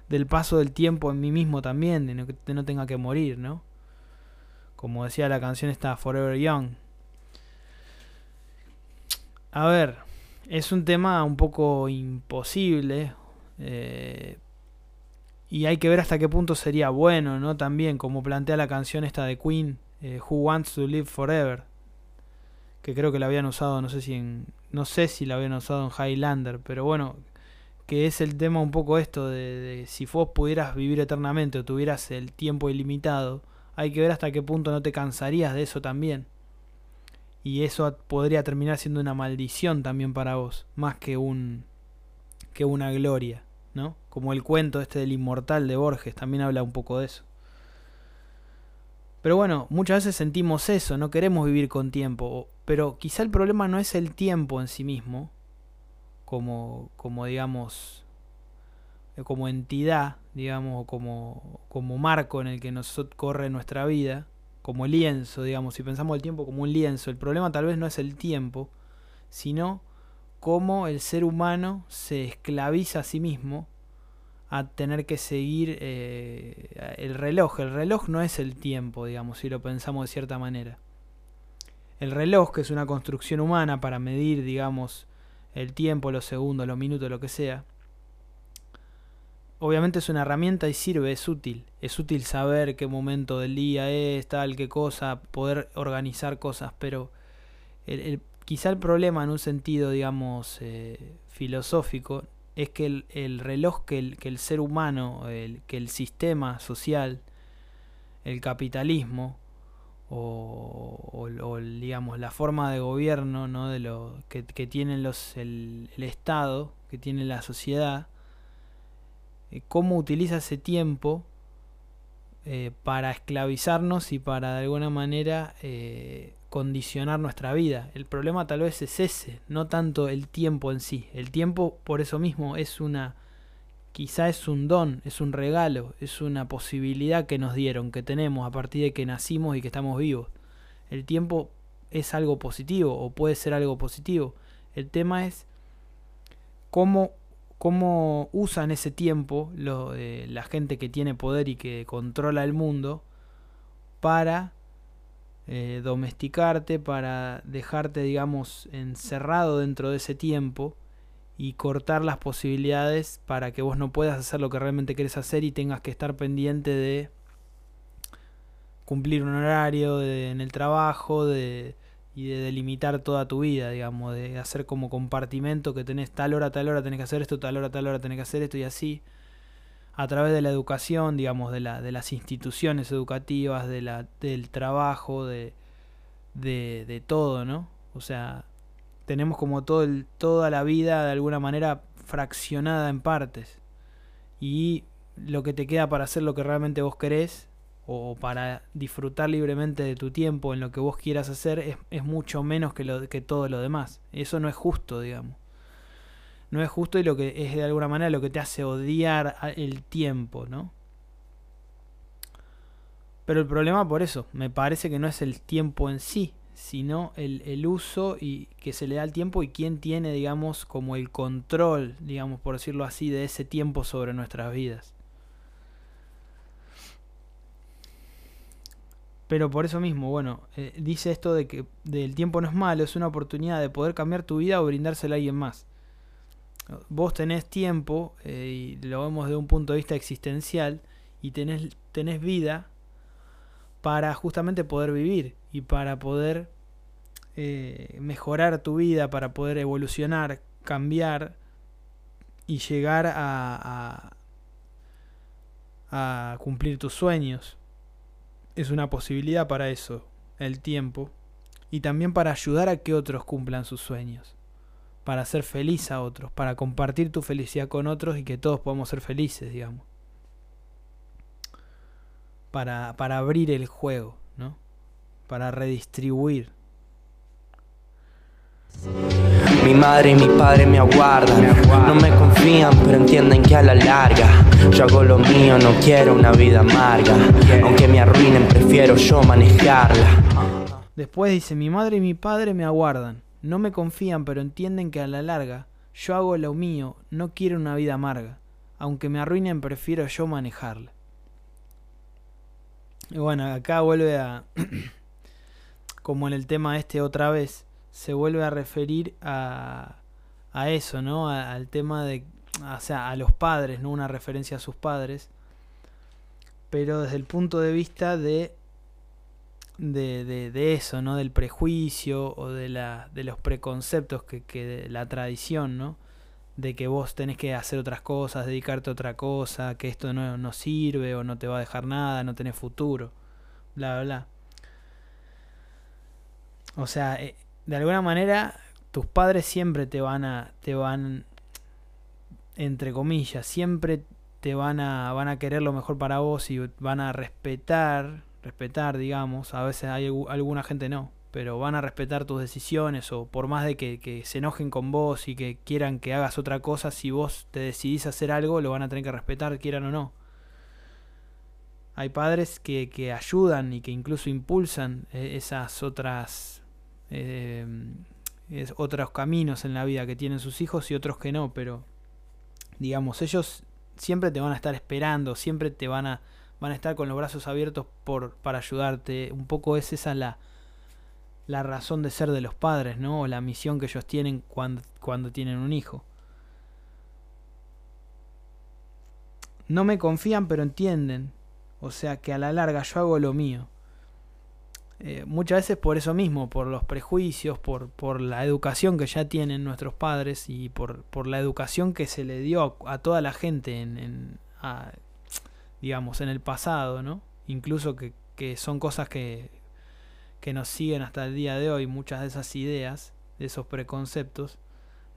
del paso del tiempo en mí mismo también, de no, de no tenga que morir, ¿no? Como decía la canción esta Forever Young, a ver, es un tema un poco imposible. Eh, y hay que ver hasta qué punto sería bueno, ¿no? También, como plantea la canción esta de Queen, eh, Who Wants to Live Forever. Que creo que la habían usado, no sé si en. No sé si la habían usado en Highlander, pero bueno, que es el tema un poco esto de, de, si vos pudieras vivir eternamente o tuvieras el tiempo ilimitado, hay que ver hasta qué punto no te cansarías de eso también y eso podría terminar siendo una maldición también para vos, más que un que una gloria, ¿no? Como el cuento este del inmortal de Borges también habla un poco de eso. Pero bueno, muchas veces sentimos eso, no queremos vivir con tiempo, pero quizá el problema no es el tiempo en sí mismo, como como digamos como entidad, digamos, como como marco en el que nos corre nuestra vida, como lienzo, digamos, si pensamos el tiempo como un lienzo, el problema tal vez no es el tiempo, sino cómo el ser humano se esclaviza a sí mismo a tener que seguir eh, el reloj. El reloj no es el tiempo, digamos, si lo pensamos de cierta manera. El reloj, que es una construcción humana para medir, digamos, el tiempo, los segundos, los minutos, lo que sea. Obviamente es una herramienta y sirve, es útil. Es útil saber qué momento del día es, tal, qué cosa, poder organizar cosas, pero el, quizá el problema en un sentido, digamos, eh, filosófico, es que el, el reloj que el, que el, ser humano, que el sistema social, el capitalismo, o, o, digamos la forma de gobierno ¿no? de lo que, que tienen los el, Estado, que tiene la sociedad, cómo utiliza ese tiempo eh, para esclavizarnos y para de alguna manera eh, condicionar nuestra vida. El problema tal vez es ese, no tanto el tiempo en sí. El tiempo por eso mismo es una, quizá es un don, es un regalo, es una posibilidad que nos dieron, que tenemos a partir de que nacimos y que estamos vivos. El tiempo es algo positivo o puede ser algo positivo. El tema es cómo, cómo usan ese tiempo lo, la gente que tiene poder y que controla el mundo para eh, domesticarte, para dejarte, digamos, encerrado dentro de ese tiempo y cortar las posibilidades para que vos no puedas hacer lo que realmente querés hacer y tengas que estar pendiente de cumplir un horario en el trabajo de, y de delimitar toda tu vida, digamos, de hacer como compartimento que tenés tal hora, tal hora tenés que hacer esto, tal hora, tal hora tenés que hacer esto y así a través de la educación, digamos, de, la, de las instituciones educativas, de la, del trabajo, de, de, de todo, ¿no? O sea, tenemos como todo el, toda la vida de alguna manera fraccionada en partes. Y lo que te queda para hacer lo que realmente vos querés o para disfrutar libremente de tu tiempo en lo que vos quieras hacer es, es mucho menos que, lo, que todo lo demás. Eso no es justo, digamos no es justo y lo que es de alguna manera lo que te hace odiar el tiempo, ¿no? Pero el problema por eso, me parece que no es el tiempo en sí, sino el, el, uso y que se le da al tiempo y quién tiene, digamos, como el control, digamos, por decirlo así, de ese tiempo sobre nuestras vidas. Pero por eso mismo, bueno, eh, dice esto de que del tiempo no es malo, es una oportunidad de poder cambiar tu vida o brindársela a alguien más vos tenés tiempo, eh, y lo vemos de un punto de vista existencial, y tenés, tenés vida para justamente poder vivir y para poder eh, mejorar tu vida, para poder evolucionar, cambiar y llegar a cumplir tus sueños. Es una posibilidad para eso, el tiempo, y también para ayudar a que otros cumplan sus sueños para hacer feliz a otros, para compartir tu felicidad con otros y que todos podamos ser felices, digamos. Para, para abrir el juego, ¿no? Para redistribuir. Mi madre y mi padre me aguardan, no me confían pero entienden que a la larga yo hago lo mío, no quiero una vida amarga, aunque me arruinen prefiero yo manejarla. Después dice, mi madre y mi padre me aguardan, no me confían, pero entienden que a la larga yo hago lo mío, no quiero una vida amarga. Aunque me arruinen, prefiero yo manejarla. Y bueno, acá vuelve a... <clears throat> como en el tema este otra vez, se vuelve a referir a, a eso, ¿no? al tema de... O sea, a los padres, ¿no? Una referencia a sus padres. Pero desde el punto de vista de de, de, eso, ¿no? Del prejuicio o de, la, de los preconceptos que, que la tradición, ¿no? De que vos tenés que hacer otras cosas, dedicarte a otra cosa, que esto no, no sirve o no te va a dejar nada, no tenés futuro, bla, bla, bla. O sea, eh, de alguna manera tus padres siempre te van a, te van, entre comillas, siempre te van a, van a querer lo mejor para vos y van a respetar respetar, digamos, a veces hay alguna gente no, pero van a respetar tus decisiones o por más de que, se enojen con vos y que quieran que hagas otra cosa, si vos te decidís hacer algo, lo van a tener que respetar, quieran o no. Hay padres que, que ayudan y que incluso impulsan eh, esas otras... Eh, es, otros caminos en la vida que tienen sus hijos y otros que no, pero digamos, ellos siempre te van a estar esperando, siempre te van a van a estar con los brazos abiertos por, para ayudarte. Un poco es esa la, la razón de ser de los padres, ¿no? O la misión que ellos tienen cuando, cuando tienen un hijo. No me confían, pero entienden. O sea que a la larga yo hago lo mío. Eh, muchas veces por eso mismo, por los prejuicios, por, por, la educación que ya tienen nuestros padres y por, por la educación que se le dio a, toda la gente en, en digamos, en el pasado, ¿no? Incluso que, que son cosas que, que nos siguen hasta el día de hoy, muchas de esas ideas, de esos preconceptos,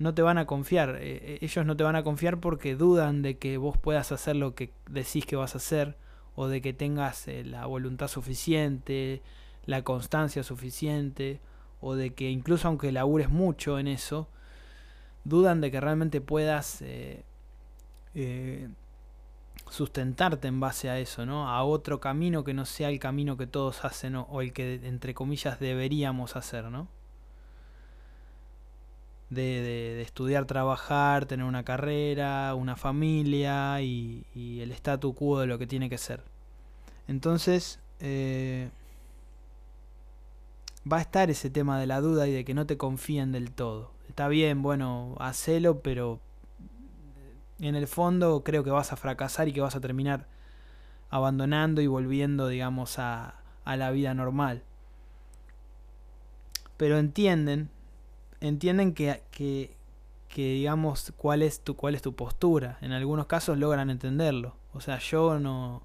no te van a confiar. Eh, eh, ellos no te van a confiar porque dudan de que vos puedas hacer lo que decís que vas a hacer o de que tengas la voluntad suficiente, la constancia suficiente o de que incluso aunque labures mucho en eso, dudan de que realmente puedas eh, eh, sustentarte en base a eso, ¿no? A otro camino que no sea el camino que todos hacen o, el que entre comillas deberíamos hacer, ¿no? De, de, estudiar, trabajar, tener una carrera, una familia y, el statu quo de lo que tiene que ser. Entonces, eh, va a estar ese tema de la duda y de que no te confíen del todo. Está bien, bueno, hacelo, pero en el fondo creo que vas a fracasar y que vas a terminar abandonando y volviendo, digamos, a, a la vida normal. Pero entienden, entienden que, que, que, digamos, cuál es, tu, cuál es tu postura. En algunos casos logran entenderlo. O sea, yo no,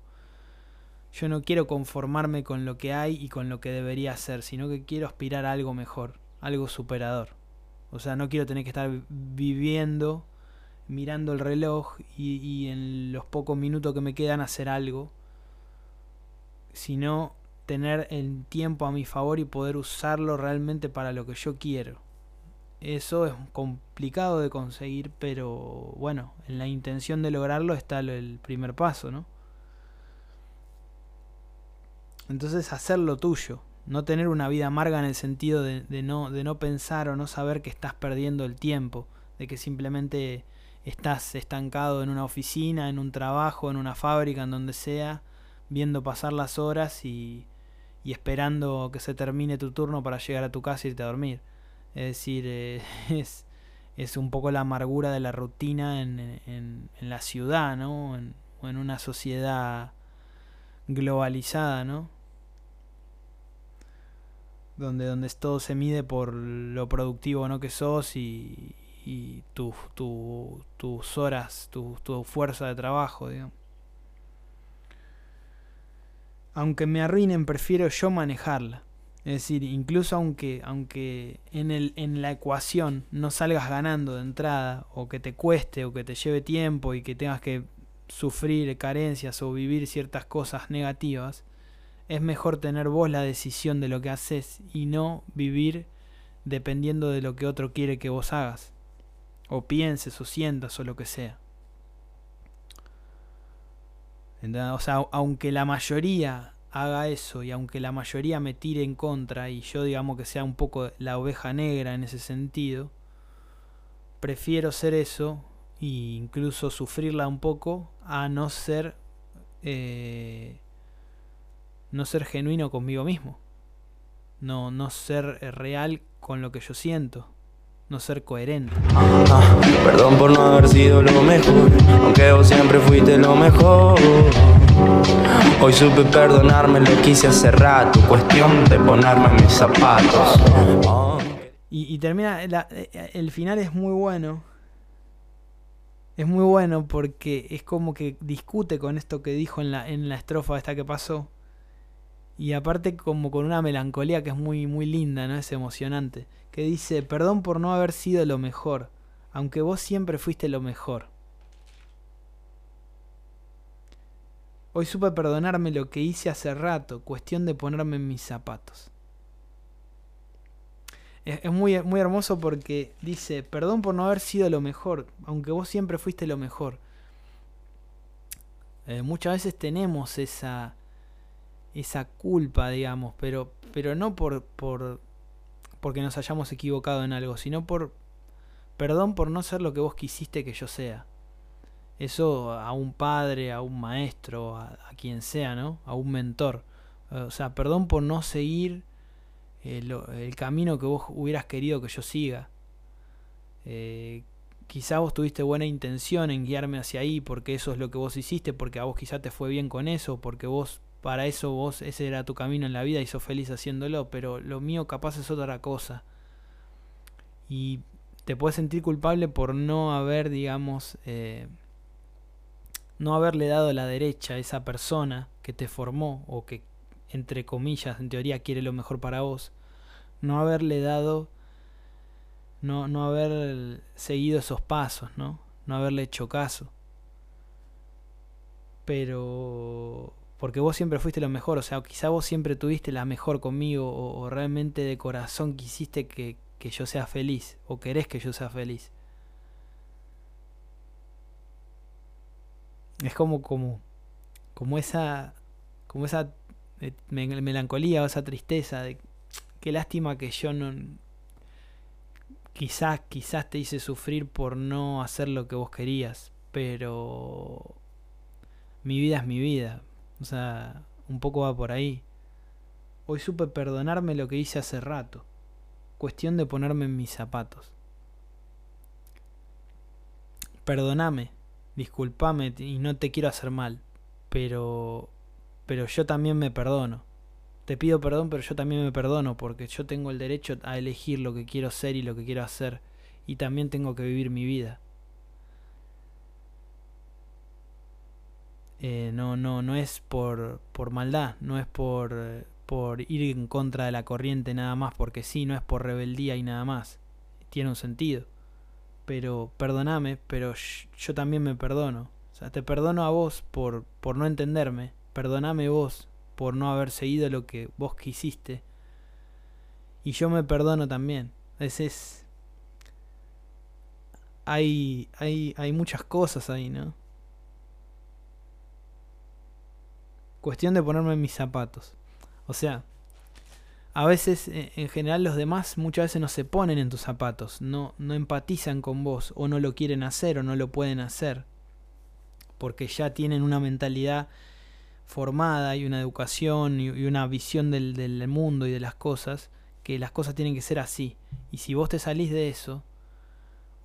yo no quiero conformarme con lo que hay y con lo que debería ser, sino que quiero aspirar a algo mejor, algo superador. O sea, no quiero tener que estar viviendo, mirando el reloj y, en los pocos minutos que me quedan hacer algo, sino tener el tiempo a mi favor y poder usarlo realmente para lo que yo quiero. Eso es complicado de conseguir, pero bueno, en la intención de lograrlo está el primer paso, ¿no? Entonces hacer lo tuyo, no tener una vida amarga en el sentido de, no, de no pensar o no saber que estás perdiendo el tiempo, de que simplemente estás estancado en una oficina, en un trabajo, en una fábrica, en donde sea, viendo pasar las horas y, esperando que se termine tu turno para llegar a tu casa y irte a dormir. Es decir, eh, <laughs> es, es un poco la amargura de la rutina en, en, en la ciudad, ¿no? En, o en una sociedad globalizada, ¿no? Donde, donde todo se mide por lo productivo no que sos y, y tu, tu, tus horas, tu, tu fuerza de trabajo. Aunque me arruinen, prefiero yo manejarla. Es decir, incluso aunque, aunque en, el, en la ecuación no salgas ganando de entrada, o que te cueste, o que te lleve tiempo y que tengas que sufrir carencias o vivir ciertas cosas negativas, es mejor tener vos la decisión de lo que haces y no vivir dependiendo de lo que otro quiere que vos hagas, o pienses o sientas o lo que sea. O sea, aunque la mayoría haga eso y aunque la mayoría me tire en contra y yo digamos que sea un poco la oveja negra en ese sentido, prefiero ser eso e incluso sufrirla un poco a no ser eh, no ser genuino conmigo mismo. No, no ser eh, real con lo que yo siento. No ser coherente. Ah, perdón por no haber sido lo mejor, aunque vos siempre fuiste lo mejor. Hoy supe perdonarme, lo quise hace rato, cuestión de ponerme mis zapatos. Y, y termina, eh, el final es muy bueno. Es muy bueno porque es como que discute con esto que dijo en la, en la estrofa esta que pasó y aparte como con una melancolía que es muy muy linda, ¿no? Es emocionante, que dice, "Perdón por no haber sido lo mejor, aunque vos siempre fuiste lo mejor." Hoy supe perdonarme lo que hice hace rato, cuestión de ponerme en mis zapatos. Es, muy, muy hermoso porque dice, perdón por no haber sido lo mejor, aunque vos siempre fuiste lo mejor. Eh, muchas veces tenemos esa, esa culpa, digamos, pero, pero no por, por porque nos hayamos equivocado en algo, sino por perdón por no ser lo que vos quisiste que yo sea. Eso a un padre, a un maestro, a, quien sea, ¿no? A un mentor. O sea, perdón por no seguir el, camino que vos hubieras querido que yo siga. Eh, quizá vos tuviste buena intención en guiarme hacia ahí porque eso es lo que vos hiciste, porque a vos quizá te fue bien con eso, porque vos para eso vos ese era tu camino en la vida y sos feliz haciéndolo, pero lo mío capaz es otra cosa. Y te puedes sentir culpable por no haber, digamos, eh, no haberle dado la derecha a esa persona que te formó o que entre comillas, en teoría quiere lo mejor para vos, no haberle dado, no, no haber seguido esos pasos, ¿no? No haberle hecho caso. Pero porque vos siempre fuiste lo mejor, o sea, quizá vos siempre tuviste la mejor conmigo o, realmente de corazón quisiste que, yo sea feliz o querés que yo sea feliz. Es como como como esa como esa melancolía o esa tristeza de qué lástima que yo no quizás quizás te hice sufrir por no hacer lo que vos querías pero mi vida es mi vida o sea un poco va por ahí hoy supe perdonarme lo que hice hace rato cuestión de ponerme en mis zapatos perdoname disculpame y no te quiero hacer mal pero pero yo también me perdono. Te pido perdón, pero yo también me perdono porque yo tengo el derecho a elegir lo que quiero ser y lo que quiero hacer y también tengo que vivir mi vida. Eh, no, no, no es por, por maldad, no es por, por ir en contra de la corriente nada más, porque sí, no es por rebeldía y nada más. Tiene un sentido. Pero perdoname, pero yo también me perdono. O sea, te perdono a vos por, por no entenderme perdoname vos por no haber seguido lo que vos quisiste. Y yo me perdono también. Ese es. Hay, hay, hay muchas cosas ahí, ¿no? Cuestión de ponerme en mis zapatos. O sea, a veces, e, en general, los demás muchas veces no se ponen en tus zapatos, no, no empatizan con vos, o no lo quieren hacer, o no lo pueden hacer, porque ya tienen una mentalidad formada y una educación y, una visión del, mundo y de las cosas, que las cosas tienen que ser así. Y si vos te salís de eso,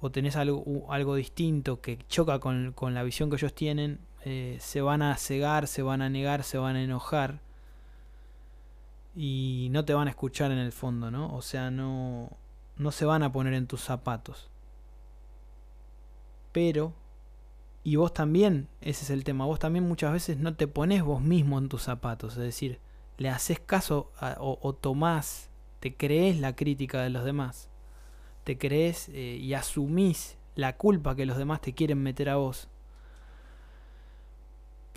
o tenés algo, algo distinto que choca con, la visión que ellos tienen, eh, se van a cegar, se van a negar, se van a enojar y no te van a escuchar en el fondo, ¿no? O sea, no, no se van a poner en tus zapatos. Pero y vos también, ese es el tema, vos también muchas veces no te pones vos mismo en tus zapatos, es decir, le haces caso o, tomás, te crees la crítica de los demás, te crees eh, y asumís la culpa que los demás te quieren meter a vos.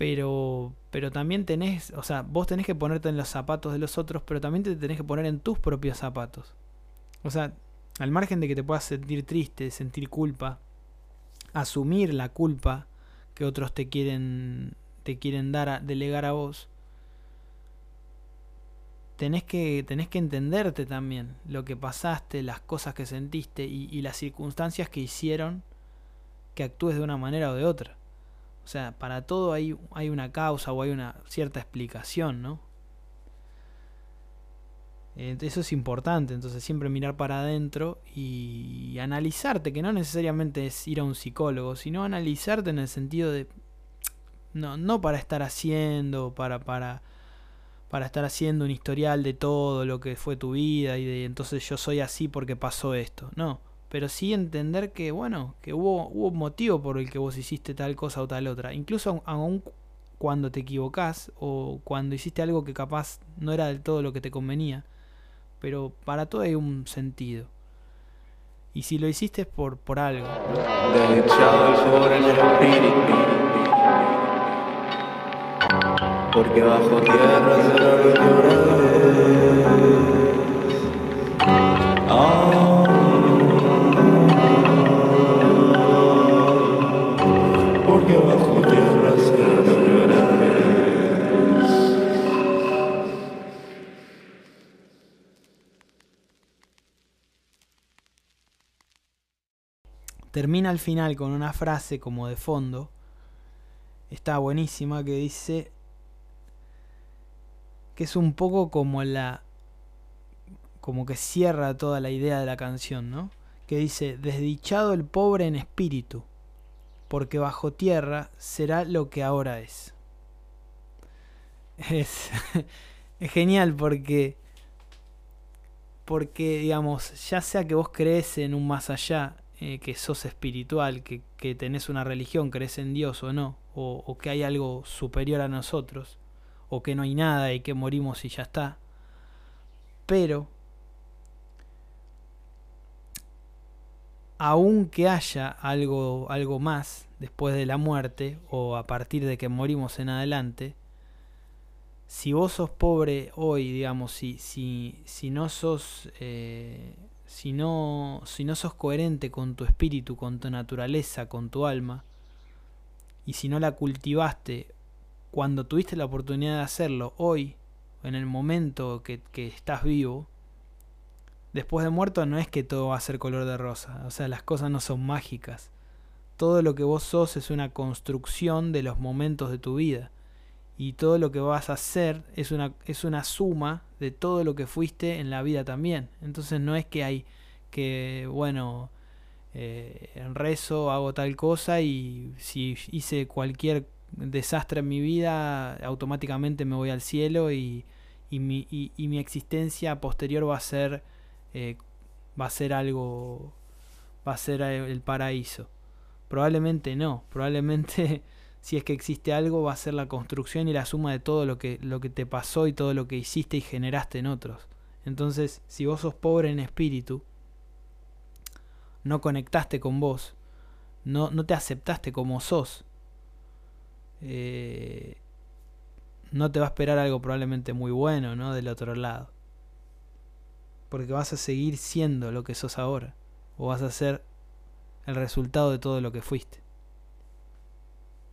Pero, pero también tenés, o sea, vos tenés que ponerte en los zapatos de los otros, pero también te tenés que poner en tus propios zapatos. O sea, al margen de que te puedas sentir triste, sentir culpa, asumir la culpa que otros te quieren te quieren dar a, delegar a vos tenés que tenés que entenderte también lo que pasaste las cosas que sentiste y, y las circunstancias que hicieron que actúes de una manera o de otra o sea para todo hay, hay una causa o hay una cierta explicación no eso es importante, entonces siempre mirar para adentro y analizarte, que no necesariamente es ir a un psicólogo, sino analizarte en el sentido de no, no para estar haciendo, para, para, para estar haciendo un historial de todo lo que fue tu vida y de entonces yo soy así porque pasó esto, no, pero sí entender que bueno, que hubo, hubo motivo por el que vos hiciste tal cosa o tal otra, incluso aún cuando te equivocás o cuando hiciste algo que capaz no era del todo lo que te convenía. Pero para todo hay un sentido. Y si lo hiciste es por, por algo. Porque bajo tierra Porque termina al final con una frase como de fondo, está buenísima, que dice que es un poco como la como que cierra toda la idea de la canción, ¿no? Que dice, desdichado el pobre en espíritu, porque bajo tierra será lo que ahora es. <laughs> Es, genial porque, porque, digamos, ya sea que vos crees en un más allá, eh, que sos espiritual, que, que, tenés una religión, crees en Dios o no, o, o que hay algo superior a nosotros, o que no hay nada y que morimos y ya está. Pero aunque haya algo, algo más después de la muerte o a partir de que morimos en adelante, si vos sos pobre hoy, digamos, si, si, si no sos eh, si no, si no sos coherente con tu espíritu, con tu naturaleza, con tu alma, y si no la cultivaste cuando tuviste la oportunidad de hacerlo hoy, en el momento que, que estás vivo, después de muerto no es que todo va a ser color de rosa, o sea, las cosas no son mágicas. Todo lo que vos sos es una construcción de los momentos de tu vida. Y todo lo que vas a hacer es una, es una suma de todo lo que fuiste en la vida también. Entonces no es que hay que, bueno, eh, rezo hago tal cosa y si hice cualquier desastre en mi vida, automáticamente me voy al cielo y, y, mi, y, y mi existencia posterior va a ser eh, va a ser algo, va a ser el paraíso. Probablemente no, probablemente <laughs> si es que existe algo va a ser la construcción y la suma de todo lo que, lo que te pasó y todo lo que hiciste y generaste en otros. Entonces, si vos sos pobre en espíritu, no conectaste con vos, no, no te aceptaste como sos, eh, no te va a esperar algo probablemente muy bueno, ¿no? Del otro lado porque vas a seguir siendo lo que sos ahora, o vas a ser el resultado de todo lo que fuiste.